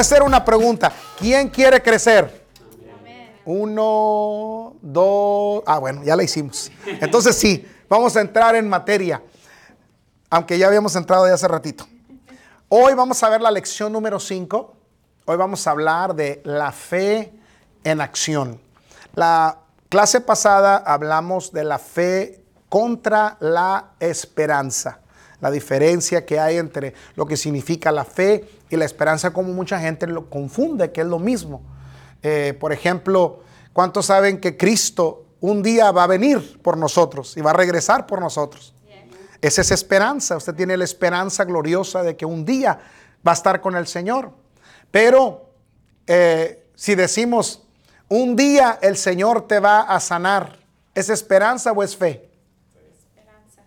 hacer una pregunta. ¿Quién quiere crecer? Uno, dos. Ah, bueno, ya la hicimos. Entonces sí, vamos a entrar en materia. Aunque ya habíamos entrado ya hace ratito. Hoy vamos a ver la lección número 5. Hoy vamos a hablar de la fe en acción. La clase pasada hablamos de la fe contra la esperanza. La diferencia que hay entre lo que significa la fe y la esperanza, como mucha gente lo confunde, que es lo mismo. Eh, por ejemplo, ¿cuántos saben que Cristo un día va a venir por nosotros y va a regresar por nosotros? Esa es esperanza. Usted tiene la esperanza gloriosa de que un día va a estar con el Señor. Pero eh, si decimos, un día el Señor te va a sanar, ¿es esperanza o es fe? Esperanza.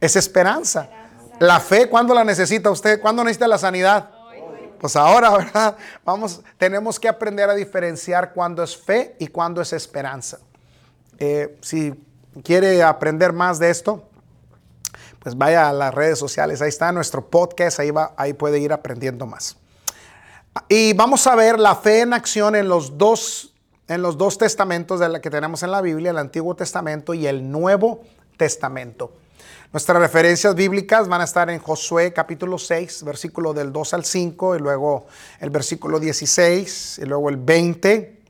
Es esperanza. La fe, ¿cuándo la necesita usted? ¿Cuándo necesita la sanidad? Pues ahora, ¿verdad? Vamos, tenemos que aprender a diferenciar cuándo es fe y cuándo es esperanza. Eh, si quiere aprender más de esto, pues vaya a las redes sociales, ahí está nuestro podcast, ahí, va, ahí puede ir aprendiendo más. Y vamos a ver la fe en acción en los dos, en los dos testamentos que tenemos en la Biblia, el Antiguo Testamento y el Nuevo Testamento. Nuestras referencias bíblicas van a estar en Josué capítulo 6, versículo del 2 al 5, y luego el versículo 16, y luego el 20,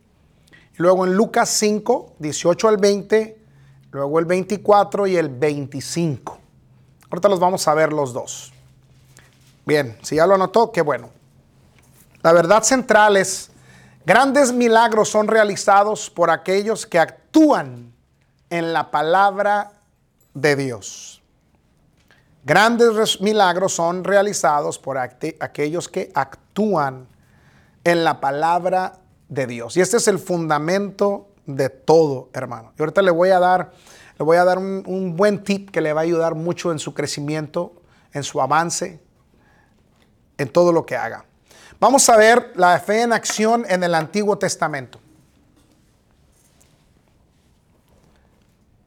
y luego en Lucas 5, 18 al 20, luego el 24 y el 25. Ahorita los vamos a ver los dos. Bien, si ya lo anotó, qué bueno. La verdad central es, grandes milagros son realizados por aquellos que actúan en la palabra de Dios. Grandes milagros son realizados por aquellos que actúan en la palabra de Dios. Y este es el fundamento de todo, hermano. Y ahorita le voy a dar, le voy a dar un, buen tip que le va a ayudar mucho en su crecimiento, en su avance, en todo lo que haga. Vamos a ver la fe en acción en el Antiguo Testamento.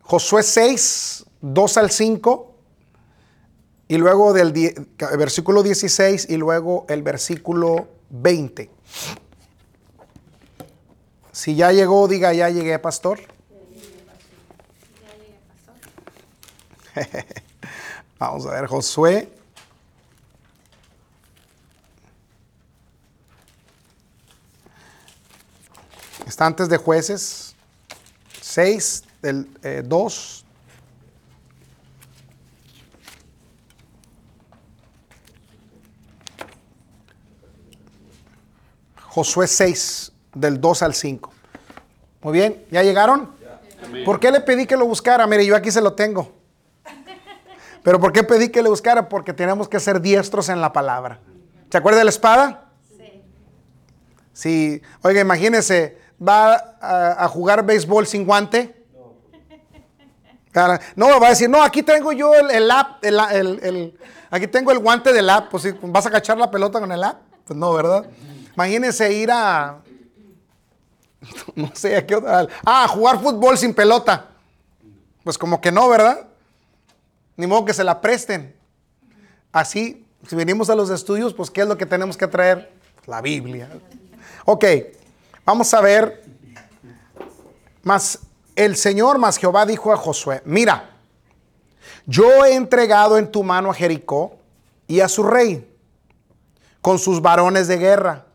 Josué 6, 2 al 5, y luego del versículo 16 y luego el versículo 20. Si ya llegó, diga, ya llegué, pastor. Vamos a ver, Josué. Está antes de jueces 6, del 2. Josué 6, del 2 al 5. Muy bien, ¿ya llegaron? ¿Por qué le pedí que lo buscara? Mire, yo aquí se lo tengo. Pero ¿por qué pedí que lo buscara? Porque tenemos que ser diestros en la palabra. ¿Se acuerda de la espada? Sí. Sí, oiga, imagínese, va a, jugar béisbol sin guante. No, va a decir, no, aquí tengo yo el, el, el, aquí tengo el guante del app, pues vas a cachar la pelota con el app. Pues no, ¿verdad? Imagínese ir a, no sé, ¿a qué otra? Ah, jugar fútbol sin pelota. Pues como que no, ¿verdad? Ni modo que se la presten. Así, si venimos a los estudios, pues ¿qué es lo que tenemos que traer? La Biblia. Ok, vamos a ver. Más el Señor, más Jehová dijo a Josué, mira, yo he entregado en tu mano a Jericó y a su rey, con sus varones de guerra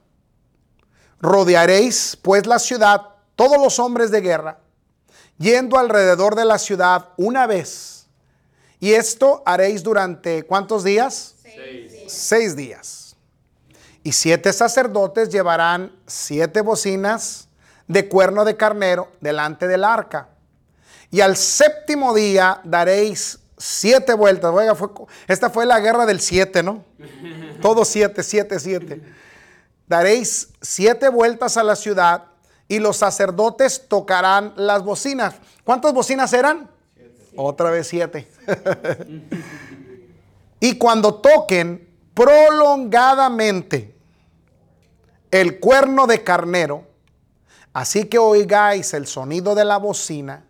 Rodearéis pues la ciudad, todos los hombres de guerra, yendo alrededor de la ciudad una vez. Y esto haréis durante cuántos días? Seis, días. Y siete sacerdotes llevarán siete bocinas de cuerno de carnero delante del arca. Y al séptimo día daréis siete vueltas. Oiga, esta fue la guerra del siete, ¿no? Todos siete, siete, siete daréis siete vueltas a la ciudad y los sacerdotes tocarán las bocinas. ¿Cuántas bocinas eran? Otra vez siete. y cuando toquen prolongadamente el cuerno de carnero, así que oigáis el sonido de la bocina,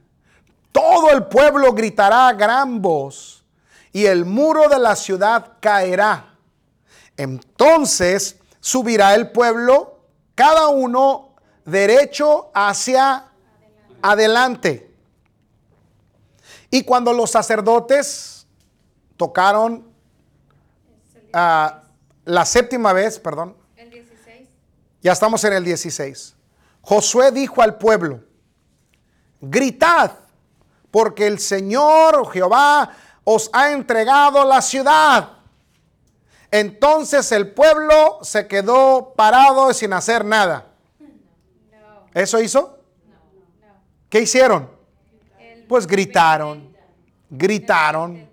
todo el pueblo gritará a gran voz y el muro de la ciudad caerá Entonces subirá el pueblo, cada uno derecho hacia adelante. Y cuando los sacerdotes tocaron ah, la séptima vez, perdón, ya estamos en el 16. Josué dijo al pueblo, gritad, porque el Señor Jehová os ha entregado la ciudad. Entonces el pueblo se quedó parado sin hacer nada. ¿Eso hizo? ¿Qué hicieron? Pues gritaron, gritaron.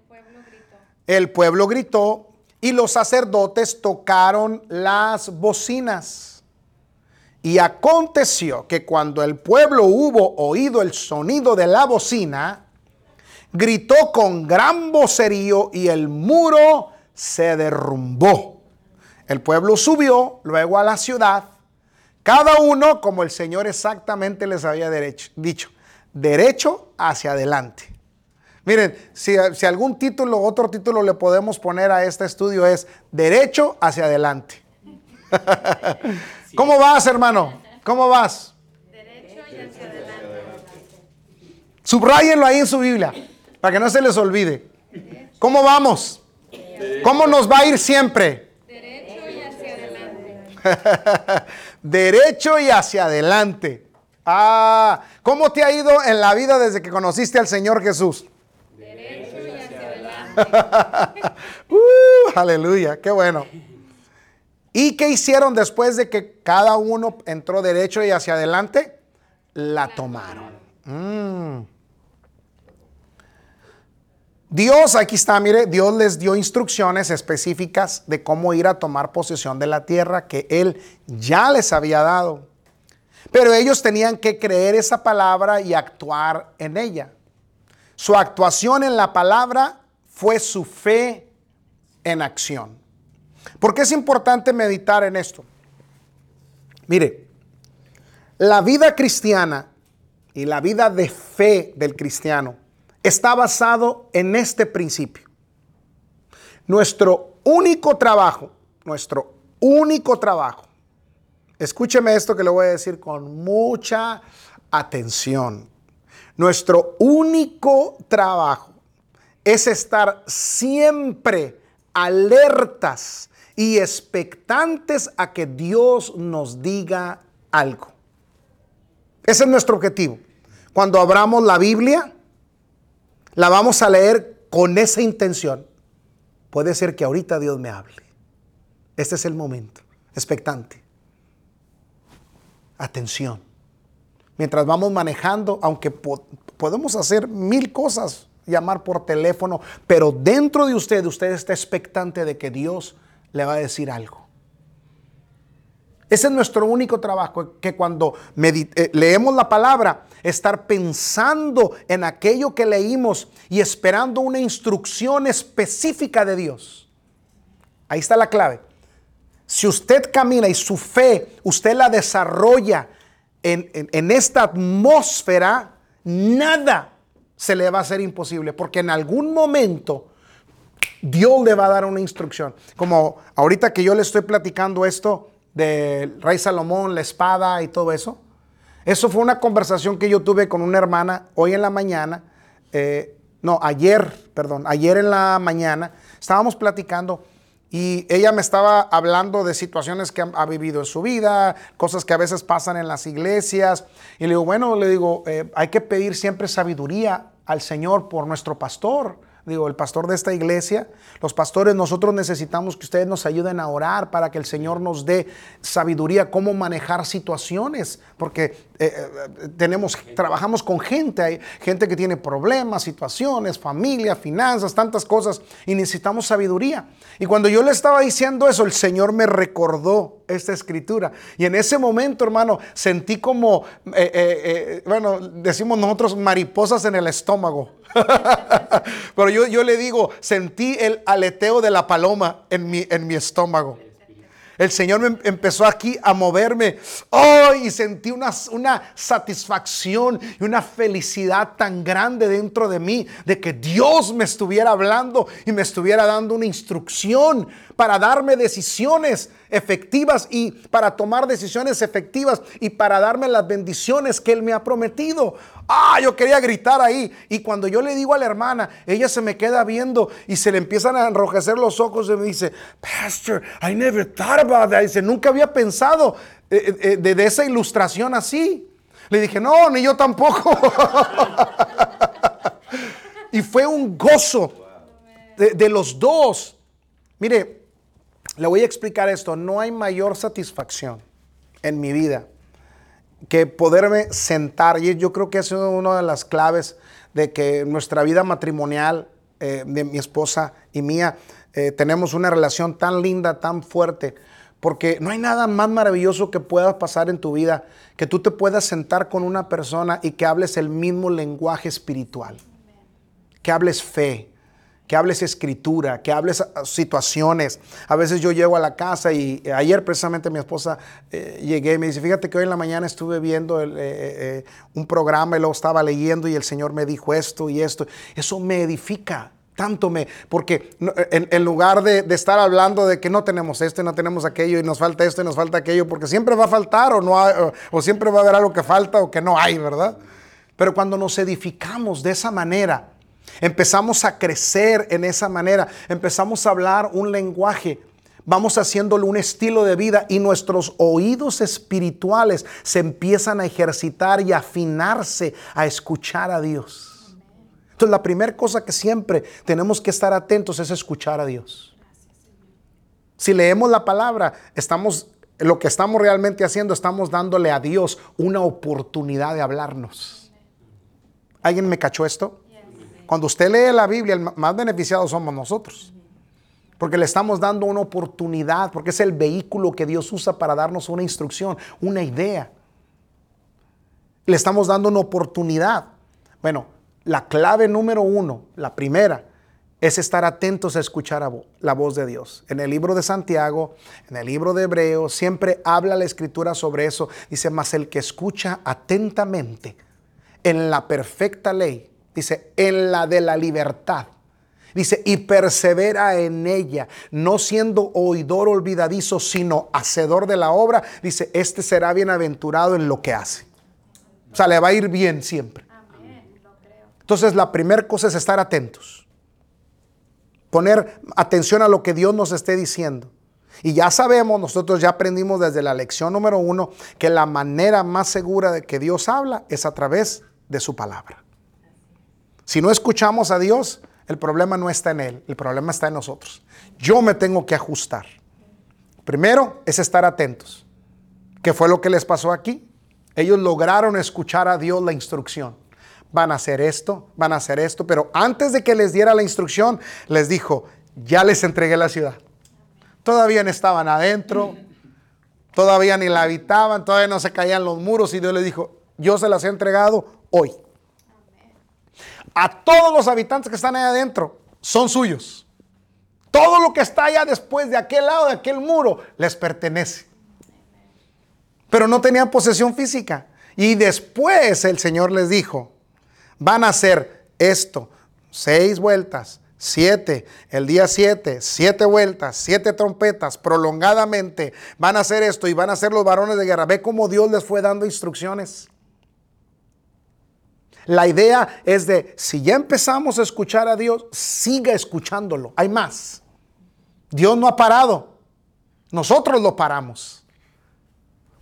El pueblo gritó y los sacerdotes tocaron las bocinas. Y aconteció que cuando el pueblo hubo oído el sonido de la bocina, gritó con gran vocerío y el muro se derrumbó. El pueblo subió luego a la ciudad, cada uno como el Señor exactamente les había dicho, derecho hacia adelante. Miren, si, si, algún título, otro título le podemos poner a este estudio es Derecho hacia adelante. ¿Cómo vas, hermano? ¿Cómo vas? Derecho y hacia adelante. Subrayenlo ahí en su Biblia para que no se les olvide. ¿Cómo vamos? ¿Cómo nos va a ir siempre? Derecho y hacia adelante. Derecho y hacia adelante. Ah, ¿cómo te ha ido en la vida desde que conociste al Señor Jesús? Derecho y hacia adelante. uh, aleluya, qué bueno. ¿Y qué hicieron después de que cada uno entró derecho y hacia adelante? La tomaron. Mm. Dios, aquí está, mire, Dios les dio instrucciones específicas de cómo ir a tomar posesión de la tierra que Él ya les había dado. Pero ellos tenían que creer esa palabra y actuar en ella. Su actuación en la palabra fue su fe en acción. ¿Por qué es importante meditar en esto? Mire, la vida cristiana y la vida de fe del cristiano está basado en este principio. Nuestro único trabajo, nuestro único trabajo, escúcheme esto que le voy a decir con mucha atención. Nuestro único trabajo es estar siempre alertas y expectantes a que Dios nos diga algo. Ese es nuestro objetivo. Cuando abramos la Biblia, la vamos a leer con esa intención. Puede ser que ahorita Dios me hable. Este es el momento. Expectante. Atención. Mientras vamos manejando, aunque podemos hacer mil cosas, llamar por teléfono, pero dentro de usted, usted está expectante de que Dios le va a decir algo. Ese es nuestro único trabajo, que cuando eh, leemos la palabra, estar pensando en aquello que leímos y esperando una instrucción específica de Dios. Ahí está la clave. Si usted camina y su fe, usted la desarrolla en, en esta atmósfera, nada se le va a hacer imposible, porque en algún momento Dios le va a dar una instrucción. Como ahorita que yo le estoy platicando esto, del rey Salomón, la espada y todo eso. Eso fue una conversación que yo tuve con una hermana hoy en la mañana, eh, no, ayer, perdón, ayer en la mañana, estábamos platicando y ella me estaba hablando de situaciones que ha, vivido en su vida, cosas que a veces pasan en las iglesias. Y le digo, bueno, le digo, eh, hay que pedir siempre sabiduría al Señor por nuestro pastor digo, el pastor de esta iglesia, los pastores, nosotros necesitamos que ustedes nos ayuden a orar para que el Señor nos dé sabiduría, cómo manejar situaciones, porque eh, eh, tenemos, trabajamos con gente, gente que tiene problemas, situaciones, familia, finanzas, tantas cosas, y necesitamos sabiduría. Y cuando yo le estaba diciendo eso, el Señor me recordó esta escritura. Y en ese momento, hermano, sentí como, eh, bueno, decimos nosotros mariposas en el estómago. Pero yo, yo, le digo, sentí el aleteo de la paloma en mi, en mi estómago. El Señor me empezó aquí a moverme. Oh, y sentí una, una, satisfacción y una felicidad tan grande dentro de mí de que Dios me estuviera hablando y me estuviera dando una instrucción para darme decisiones efectivas y para tomar decisiones efectivas y para darme las bendiciones que Él me ha prometido. Ah, yo quería gritar ahí. Y cuando yo le digo a la hermana, ella se me queda viendo y se le empiezan a enrojecer los ojos y me dice, Pastor, I never thought about that. Dice, nunca había pensado eh, eh, eh, de, esa ilustración así. Le dije, no, ni yo tampoco. y fue un gozo de, de los dos. Mire, le voy a explicar esto. No hay mayor satisfacción en mi vida que poderme sentar, y yo creo que es una de las claves de que nuestra vida matrimonial, eh, de mi esposa y mía, eh, tenemos una relación tan linda, tan fuerte, porque no hay nada más maravilloso que pueda pasar en tu vida, que tú te puedas sentar con una persona y que hables el mismo lenguaje espiritual, que hables fe, que hables escritura, que hables ah, situaciones. A veces yo llego a la casa y eh, ayer precisamente mi esposa eh, llegué y me dice, fíjate que hoy en la mañana estuve viendo eh, un programa y lo estaba leyendo y el Señor me dijo esto y esto. Eso me edifica. Tanto me, porque en, lugar de, estar hablando de que no tenemos esto y no tenemos aquello y nos falta esto y nos falta aquello, porque siempre va a faltar o, no o siempre va a haber algo que falta o que no hay, ¿verdad? Pero cuando nos edificamos de esa manera, Empezamos a crecer en esa manera, empezamos a hablar un lenguaje, vamos haciéndole un estilo de vida y nuestros oídos espirituales se empiezan a ejercitar y afinarse a escuchar a Dios. Entonces la primera cosa que siempre tenemos que estar atentos es escuchar a Dios. Si leemos la palabra, estamos lo que estamos realmente haciendo, estamos dándole a Dios una oportunidad de hablarnos. ¿Alguien me cachó esto? Cuando usted lee la Biblia, el más beneficiado somos nosotros. Porque le estamos dando una oportunidad, porque es el vehículo que Dios usa para darnos una instrucción, una idea. Le estamos dando una oportunidad. Bueno, la clave número uno, la primera, es estar atentos a escuchar la voz de Dios. En el libro de Santiago, en el libro de Hebreos, siempre habla la escritura sobre eso. Dice, mas el que escucha atentamente en la perfecta ley, Dice, en la de la libertad. Dice, y persevera en ella, no siendo oidor olvidadizo, sino hacedor de la obra. Dice, este será bienaventurado en lo que hace. O sea, le va a ir bien siempre. Entonces, la primera cosa es estar atentos. Poner atención a lo que Dios nos esté diciendo. Y ya sabemos, nosotros ya aprendimos desde la lección número uno, que la manera más segura de que Dios habla es a través de su palabra. Si no escuchamos a Dios, el problema no está en Él, el problema está en nosotros. Yo me tengo que ajustar. Primero es estar atentos. ¿Qué fue lo que les pasó aquí? Ellos lograron escuchar a Dios la instrucción. Van a hacer esto, van a hacer esto, pero antes de que les diera la instrucción, les dijo, ya les entregué la ciudad. Todavía no estaban adentro, todavía ni la habitaban, todavía no se caían los muros y Dios les dijo, yo se las he entregado hoy a todos los habitantes que están ahí adentro son suyos. Todo lo que está allá después de aquel lado de aquel muro les pertenece. Pero no tenían posesión física. Y después el Señor les dijo, van a hacer esto, seis vueltas, siete, el día siete, siete vueltas, siete trompetas, prolongadamente, van a hacer esto y van a ser los varones de guerra. Ve cómo Dios les fue dando instrucciones. La idea es de, si ya empezamos a escuchar a Dios, siga escuchándolo. Hay más. Dios no ha parado. Nosotros lo paramos.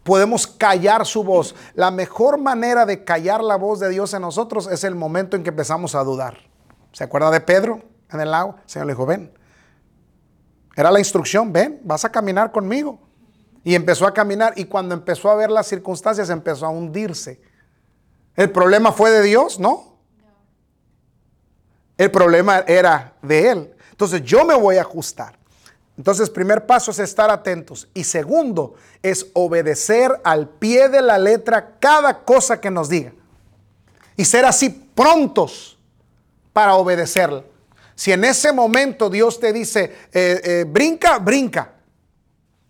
Podemos callar su voz. La mejor manera de callar la voz de Dios en nosotros es el momento en que empezamos a dudar. ¿Se acuerda de Pedro en el lago? El Señor le dijo, ven. Era la instrucción, ven, vas a caminar conmigo. Y empezó a caminar y cuando empezó a ver las circunstancias empezó a hundirse. ¿El problema fue de Dios? No. El problema era de Él. Entonces yo me voy a ajustar. Entonces, primer paso es estar atentos. Y segundo es obedecer al pie de la letra cada cosa que nos diga. Y ser así prontos para obedecerla. Si en ese momento Dios te dice, eh, eh, brinca, brinca.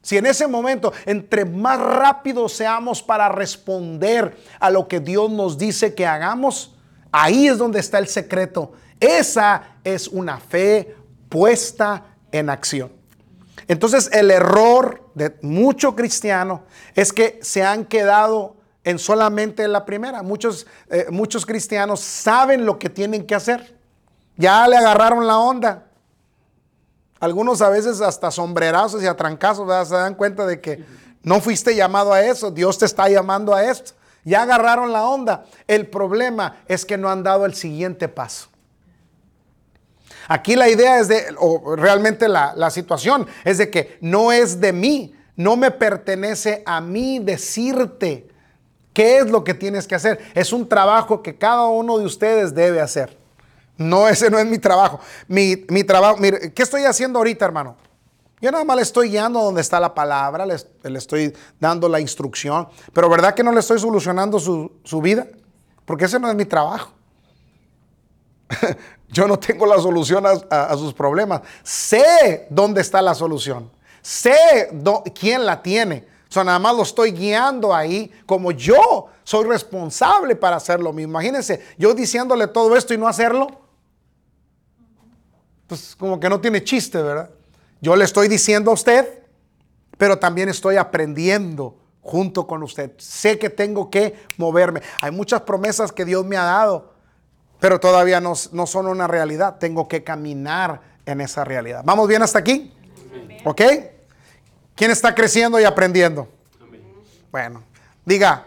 Si en ese momento, entre más rápido seamos para responder a lo que Dios nos dice que hagamos, ahí es donde está el secreto. Esa es una fe puesta en acción. Entonces el error de muchos cristianos es que se han quedado en solamente la primera. Muchos, eh, muchos cristianos saben lo que tienen que hacer. Ya le agarraron la onda. Algunos a veces hasta sombrerazos y atrancazos se dan cuenta de que no fuiste llamado a eso, Dios te está llamando a esto. Ya agarraron la onda. El problema es que no han dado el siguiente paso. Aquí la idea es de, o realmente la, la situación es de que no es de mí, no me pertenece a mí decirte qué es lo que tienes que hacer. Es un trabajo que cada uno de ustedes debe hacer. No, ese no es mi trabajo. Mi, trabajo, mire, ¿qué estoy haciendo ahorita, hermano? Yo nada más le estoy guiando donde está la palabra, le, estoy dando la instrucción, pero ¿verdad que no le estoy solucionando su, vida? Porque ese no es mi trabajo. Yo no tengo la solución a, sus problemas. Sé dónde está la solución. Sé quién la tiene. O sea, nada más lo estoy guiando ahí como yo soy responsable para hacerlo mismo. Imagínense, yo diciéndole todo esto y no hacerlo pues como que no tiene chiste, ¿verdad? Yo le estoy diciendo a usted, pero también estoy aprendiendo junto con usted. Sé que tengo que moverme. Hay muchas promesas que Dios me ha dado, pero todavía no, son una realidad. Tengo que caminar en esa realidad. ¿Vamos bien hasta aquí? ¿Ok? ¿Quién está creciendo y aprendiendo? Bueno, diga,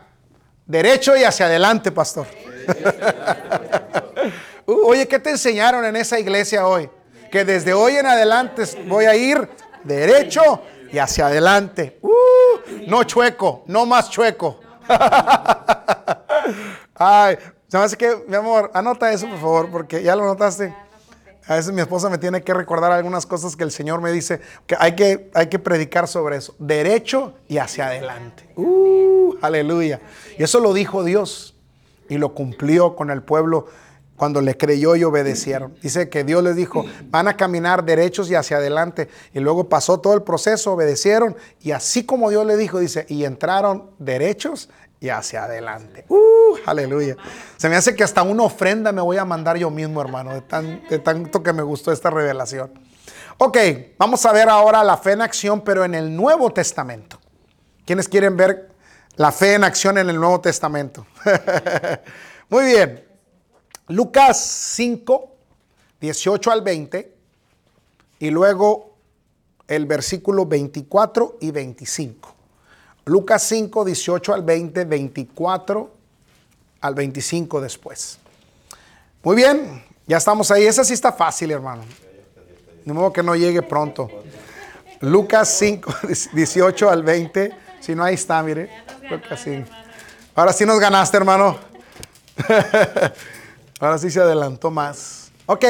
derecho y hacia adelante, pastor. Oye, ¿qué te enseñaron en esa iglesia hoy? Que desde hoy en adelante voy a ir derecho y hacia adelante. Uh, no chueco, no más chueco. Ay, mi amor, anota eso por favor, porque ya lo notaste. A veces mi esposa me tiene que recordar algunas cosas que el Señor me dice, que hay que, hay que predicar sobre eso. Derecho y hacia adelante. Uh, aleluya. Y eso lo dijo Dios y lo cumplió con el pueblo cuando le creyó y obedecieron. Dice que Dios les dijo, van a caminar derechos y hacia adelante. Y luego pasó todo el proceso, obedecieron. Y así como Dios le dijo, dice, y entraron derechos y hacia adelante. Uh, aleluya. Se me hace que hasta una ofrenda me voy a mandar yo mismo, hermano, de, tanto que me gustó esta revelación. Ok, vamos a ver ahora la fe en acción, pero en el Nuevo Testamento. ¿Quiénes quieren ver la fe en acción en el Nuevo Testamento? Muy bien. Lucas 5, 18 al 20 y luego el versículo 24 y 25. Lucas 5, 18 al 20, 24 al 25 después. Muy bien, ya estamos ahí. Esa sí está fácil, hermano. De modo que no llegue pronto. Lucas 5, 18 al 20. Si no, ahí está, mire. Lucas 5. Ahora sí nos ganaste, hermano. Ahora sí se adelantó más. Ok.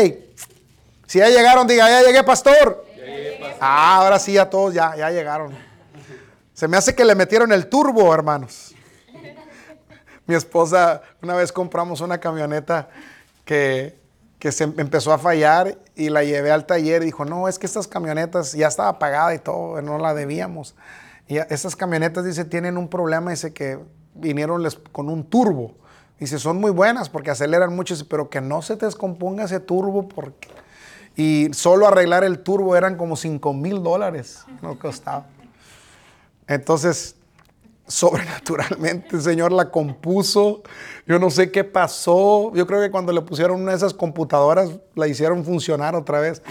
Si ya llegaron, diga, ya llegué, pastor. Ah, ahora sí, ya todos ya, ya llegaron. Se me hace que le metieron el turbo, hermanos. Mi esposa, una vez compramos una camioneta que, que se empezó a fallar y la llevé al taller y dijo, no, es que estas camionetas ya estaba pagada y todo, no la debíamos. Y esas camionetas, dice, tienen un problema, dice que vinieron con un turbo. Dice, son muy buenas porque aceleran mucho, pero que no se te descomponga ese turbo porque... Y solo arreglar el turbo eran como 5 mil dólares, no costaba. Entonces, sobrenaturalmente el Señor la compuso. Yo no sé qué pasó. Yo creo que cuando le pusieron una de esas computadoras, la hicieron funcionar otra vez.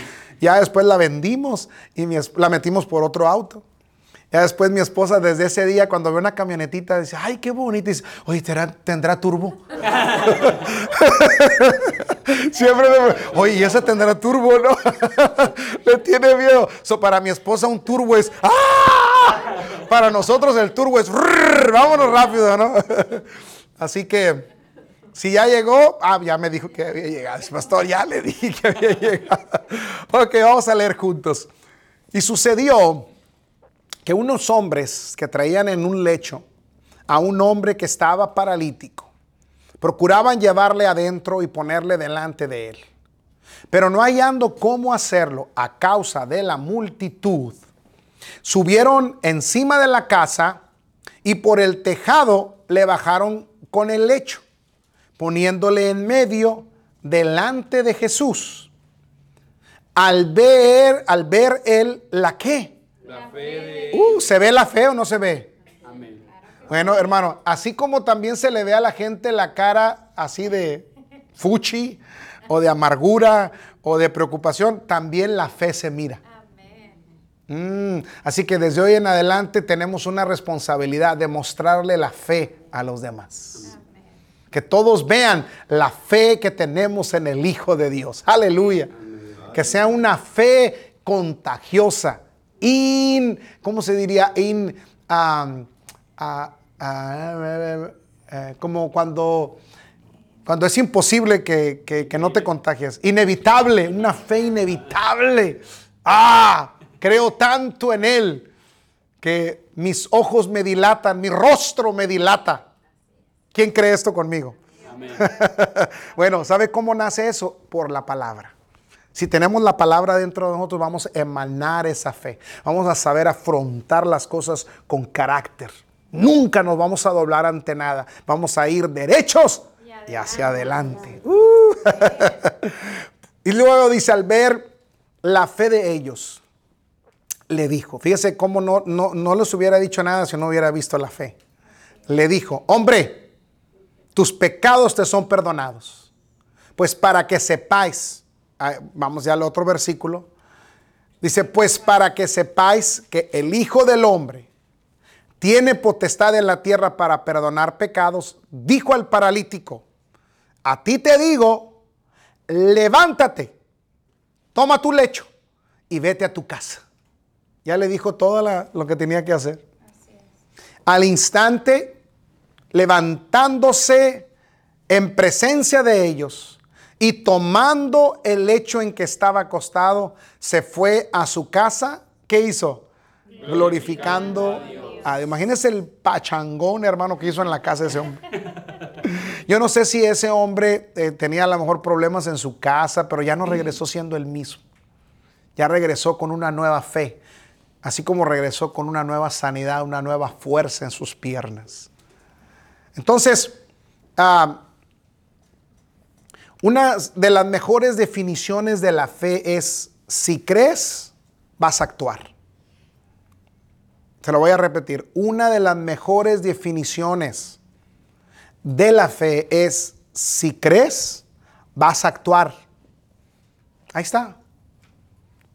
Ya después la vendimos y la metimos por otro auto. Ya después mi esposa desde ese día cuando ve una camionetita dice, ay, qué bonita. dice, oye, ¿tendrá, turbo? Siempre me... Oye, ¿y esa tendrá turbo, no? Le tiene miedo. So, para mi esposa un turbo es, ¡ah! Para nosotros el turbo es, vámonos rápido, ¿no? Así que, si ya llegó, ah, ya me dijo que había llegado. Pastor, ya le dije que había llegado. ok, vamos a leer juntos. Y sucedió que unos hombres que traían en un lecho a un hombre que estaba paralítico, procuraban llevarle adentro y ponerle delante de él. Pero no hallando cómo hacerlo a causa de la multitud, Subieron encima de la casa y por el tejado le bajaron con el lecho, poniéndole en medio delante de Jesús. Al ver, al ver él la qué. La fe uh, ¿Se ve la fe o no se ve? Amén. Bueno, hermano, así como también se le ve a la gente la cara así de fuchi o de amargura o de preocupación, también la fe se mira. Mm, así que desde hoy en adelante tenemos una responsabilidad de mostrarle la fe a los demás. Que todos vean la fe que tenemos en el Hijo de Dios. Aleluya. Que sea una fe contagiosa. In, ¿cómo se diría? In, como cuando, cuando es imposible que, que no te contagies. Inevitable, una fe inevitable. Ah, Creo tanto en Él que mis ojos me dilatan, mi rostro me dilata. ¿Quién cree esto conmigo? bueno, ¿sabe cómo nace eso? Por la palabra. Si tenemos la palabra dentro de nosotros, vamos a emanar esa fe. Vamos a saber afrontar las cosas con carácter. Nunca nos vamos a doblar ante nada. Vamos a ir derechos y hacia adelante. Uh. y luego dice, al ver la fe de ellos, le dijo, fíjese cómo no, no, no les hubiera dicho nada si no hubiera visto la fe. Le dijo, hombre, tus pecados te son perdonados. Pues para que sepáis, vamos ya al otro versículo, dice, pues para que sepáis que el Hijo del Hombre tiene potestad en la tierra para perdonar pecados, dijo al paralítico, a ti te digo, levántate, toma tu lecho y vete a tu casa. Ya le dijo todo lo que tenía que hacer. Al instante, levantándose en presencia de ellos y tomando el lecho en que estaba acostado, se fue a su casa. ¿Qué hizo? Glorificando, a Dios. Imagínense el pachangón, hermano, que hizo en la casa de ese hombre. Yo no sé si ese hombre eh, tenía a lo mejor problemas en su casa, pero ya no regresó siendo el mismo. Ya regresó con una nueva fe así como regresó con una nueva sanidad, una nueva fuerza en sus piernas. Entonces, ah, una de las mejores definiciones de la fe es, si crees, vas a actuar. Se lo voy a repetir. Una de las mejores definiciones de la fe es, si crees, vas a actuar. Ahí está.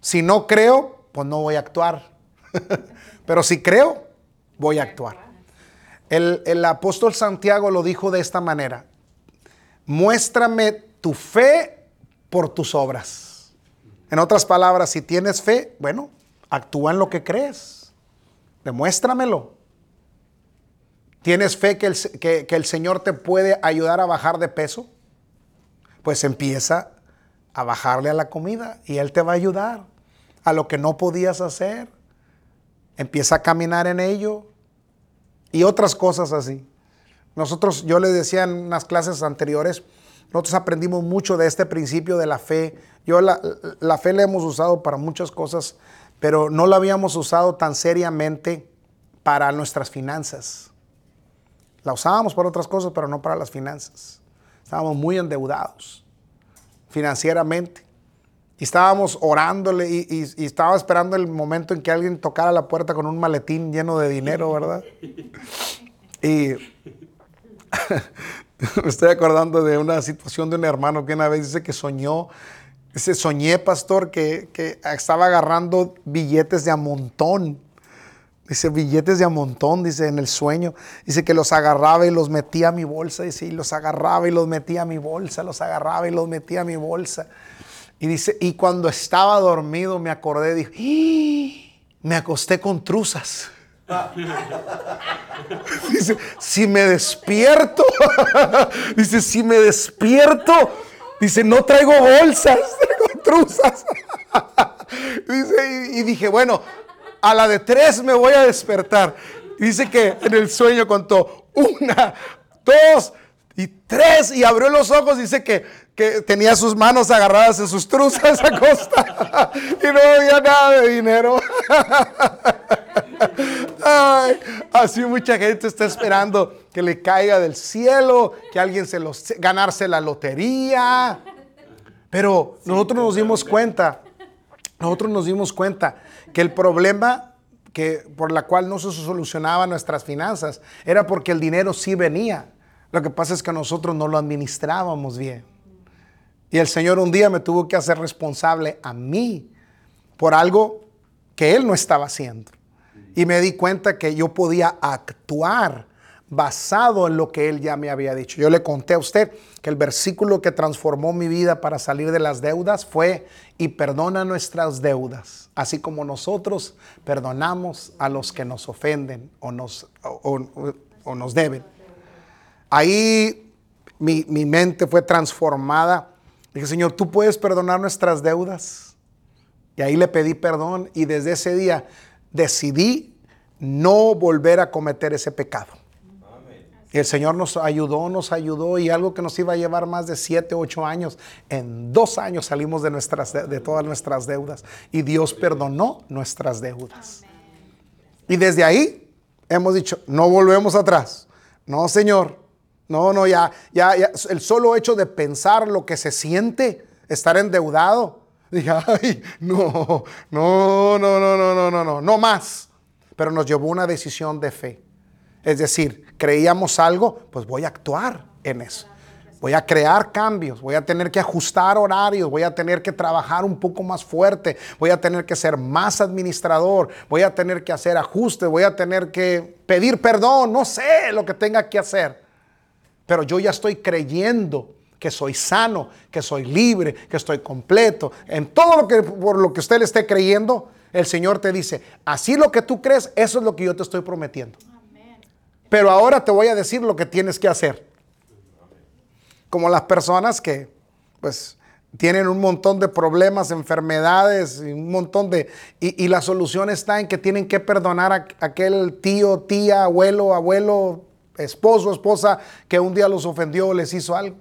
Si no creo, pues no voy a actuar. Pero si creo, voy a actuar. El, apóstol Santiago lo dijo de esta manera. Muéstrame tu fe por tus obras. En otras palabras, si tienes fe, bueno, actúa en lo que crees. Demuéstramelo. ¿Tienes fe que el, que el Señor te puede ayudar a bajar de peso? Pues empieza a bajarle a la comida y Él te va a ayudar a lo que no podías hacer empieza a caminar en ello y otras cosas así. Nosotros, yo les decía en unas clases anteriores, nosotros aprendimos mucho de este principio de la fe. Yo la, la fe la hemos usado para muchas cosas, pero no la habíamos usado tan seriamente para nuestras finanzas. La usábamos para otras cosas, pero no para las finanzas. Estábamos muy endeudados financieramente. Y estábamos orándole y, estaba esperando el momento en que alguien tocara la puerta con un maletín lleno de dinero, ¿verdad? Y me estoy acordando de una situación de un hermano que una vez dice que soñó, dice, soñé, pastor, que, que estaba agarrando billetes de a montón. Dice, billetes de a montón, dice, en el sueño. Dice que los agarraba y los metía a mi bolsa. Dice, y los agarraba y los metía a mi bolsa, los agarraba y los metía a mi bolsa. Y dice, y cuando estaba dormido me acordé, dije, ¡Ah! me acosté con truzas. dice, si me despierto, dice, si me despierto, dice, no traigo bolsas, traigo truzas. dice, y, dije, bueno, a la de tres me voy a despertar. Dice que en el sueño contó una, dos, Y tres, y abrió los ojos, dice que, que tenía sus manos agarradas en sus truzas a y no había nada de dinero. Así mucha gente está esperando que le caiga del cielo, que alguien se los ganarse la lotería. Pero nosotros nos dimos cuenta, nosotros nos dimos cuenta que el problema que por la cual no se solucionaban nuestras finanzas era porque el dinero sí venía. Lo que pasa es que nosotros no lo administrábamos bien. Y el Señor un día me tuvo que hacer responsable a mí por algo que Él no estaba haciendo. Y me di cuenta que yo podía actuar basado en lo que Él ya me había dicho. Yo le conté a usted que el versículo que transformó mi vida para salir de las deudas fue, y perdona nuestras deudas, así como nosotros perdonamos a los que nos ofenden o nos, o, nos deben. Ahí mi, mi mente fue transformada. Dije, Señor, tú puedes perdonar nuestras deudas. Y ahí le pedí perdón y desde ese día decidí no volver a cometer ese pecado. Y el Señor nos ayudó, nos ayudó y algo que nos iba a llevar más de siete, ocho años, en dos años salimos de, nuestras, de todas nuestras deudas y Dios perdonó nuestras deudas. Y desde ahí hemos dicho, no volvemos atrás. No, Señor. No, no, ya, ya, ya, el solo hecho de pensar lo que se siente, estar endeudado, Dije, ay, no, no, no, no, no, no, no, no, no más. Pero nos llevó una decisión de fe. Es decir, creíamos algo, pues voy a actuar en eso. Voy a crear cambios, voy a tener que ajustar horarios, voy a tener que trabajar un poco más fuerte, voy a tener que ser más administrador, voy a tener que hacer ajustes, voy a tener que pedir perdón, no sé lo que tenga que hacer. Pero yo ya estoy creyendo que soy sano, que soy libre, que estoy completo. En todo lo que por lo que usted le esté creyendo, el Señor te dice, así lo que tú crees, eso es lo que yo te estoy prometiendo. Pero ahora te voy a decir lo que tienes que hacer. Como las personas que pues tienen un montón de problemas, enfermedades, y un montón de... Y, la solución está en que tienen que perdonar a aquel tío, tía, abuelo, abuelo, esposo, esposa que un día los ofendió o les hizo algo.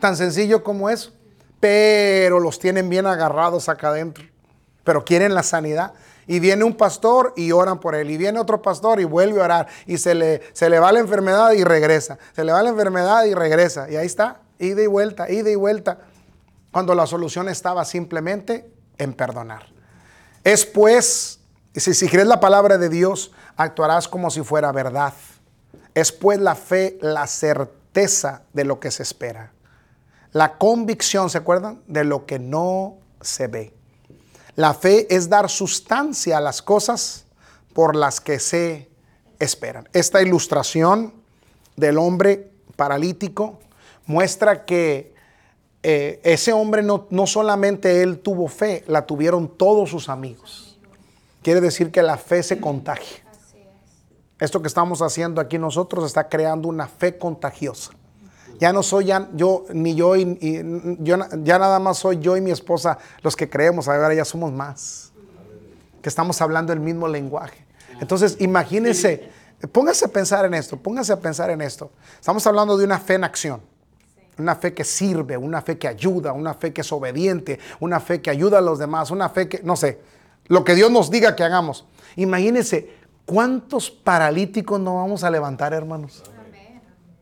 Tan sencillo como eso. Pero los tienen bien agarrados acá adentro. Pero quieren la sanidad. Y viene un pastor y oran por él. Y viene otro pastor y vuelve a orar. Y se le, se le va la enfermedad y regresa. Se le va la enfermedad y regresa. Y ahí está. Ida y vuelta, ida y vuelta. Cuando la solución estaba simplemente en perdonar. Es pues, si, si crees la palabra de Dios, actuarás como si fuera verdad. Es pues la fe, la certeza de lo que se espera. La convicción, ¿se acuerdan? De lo que no se ve. La fe es dar sustancia a las cosas por las que se esperan. Esta ilustración del hombre paralítico muestra que eh, ese hombre no, no solamente él tuvo fe, la tuvieron todos sus amigos. Quiere decir que la fe se contagia. Esto que estamos haciendo aquí nosotros está creando una fe contagiosa. Ya no soy yo, ni yo, y, yo, ya nada más soy yo y mi esposa los que creemos, ahora ya somos más. Que estamos hablando el mismo lenguaje. Entonces, imagínense, póngase a pensar en esto, póngase a pensar en esto. Estamos hablando de una fe en acción. Una fe que sirve, una fe que ayuda, una fe que es obediente, una fe que ayuda a los demás, una fe que, no sé, lo que Dios nos diga que hagamos. Imagínense, ¿cuántos paralíticos no vamos a levantar, hermanos?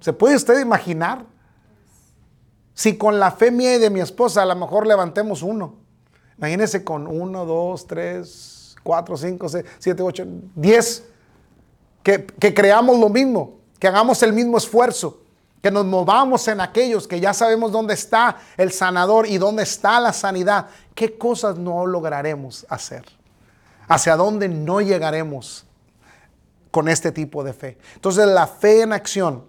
¿Se puede usted imaginar? Si con la fe mía y de mi esposa a lo mejor levantemos uno. Imagínese con uno, dos, tres, cuatro, cinco, seis, siete, ocho, diez. Que, que creamos lo mismo, que hagamos el mismo esfuerzo, que nos movamos en aquellos que ya sabemos dónde está el sanador y dónde está la sanidad. ¿Qué cosas no lograremos hacer? ¿Hacia dónde no llegaremos con este tipo de fe? Entonces la fe en acción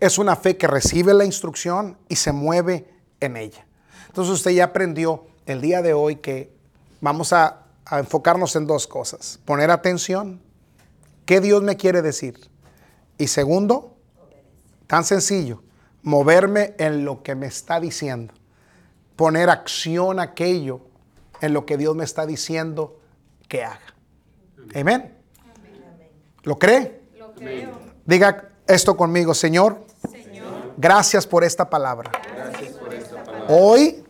es una fe que recibe la instrucción y se mueve en ella. Entonces usted ya aprendió el día de hoy que vamos a, enfocarnos en dos cosas. Poner atención, ¿qué Dios me quiere decir? Y segundo, tan sencillo, moverme en lo que me está diciendo. Poner acción aquello en lo que Dios me está diciendo que haga. Amén. ¿Lo cree? Lo creo. Diga esto conmigo, Señor. Gracias por esta palabra. Hoy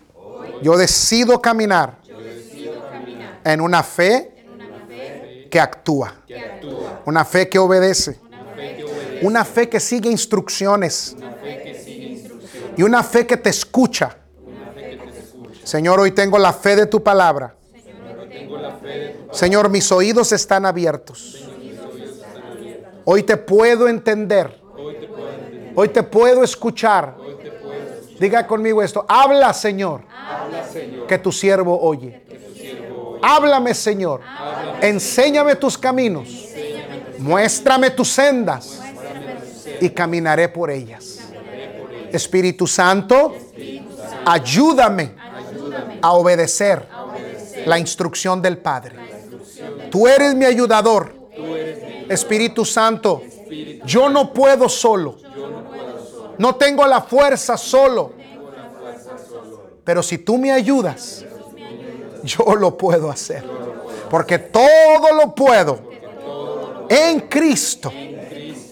yo decido caminar en una fe que actúa. Una fe que obedece. Una fe que sigue instrucciones. Y una fe que te escucha. Señor, hoy tengo la fe de tu palabra. Señor, mis oídos están abiertos. Hoy te puedo entender. Hoy te puedo escuchar. Diga conmigo esto. Habla, Señor. Que tu siervo oye. Háblame, Señor. Enséñame tus caminos. Muéstrame tus sendas. Y caminaré por ellas. Espíritu Santo, ayúdame a obedecer la instrucción del Padre. Tú eres mi ayudador. Espíritu Santo, yo no puedo solo. No tengo la fuerza solo. Pero si tú me ayudas, yo lo puedo hacer. Porque todo lo puedo en Cristo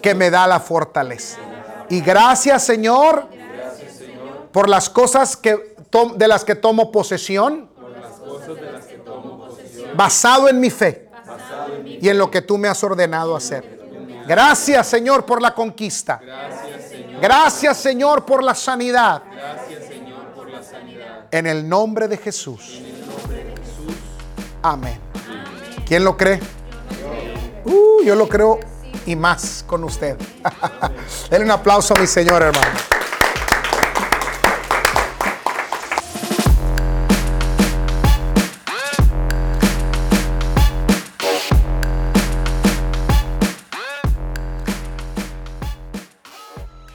que me da la fortaleza. Y gracias Señor por las cosas que de las que tomo posesión basado en mi fe y en lo que tú me has ordenado hacer. Gracias Señor por la conquista. Gracias Señor por la sanidad. En el nombre de Jesús. Amén. ¿Quién lo cree? Uh, yo lo creo y más con usted. Denle un aplauso a mi Señor, hermano.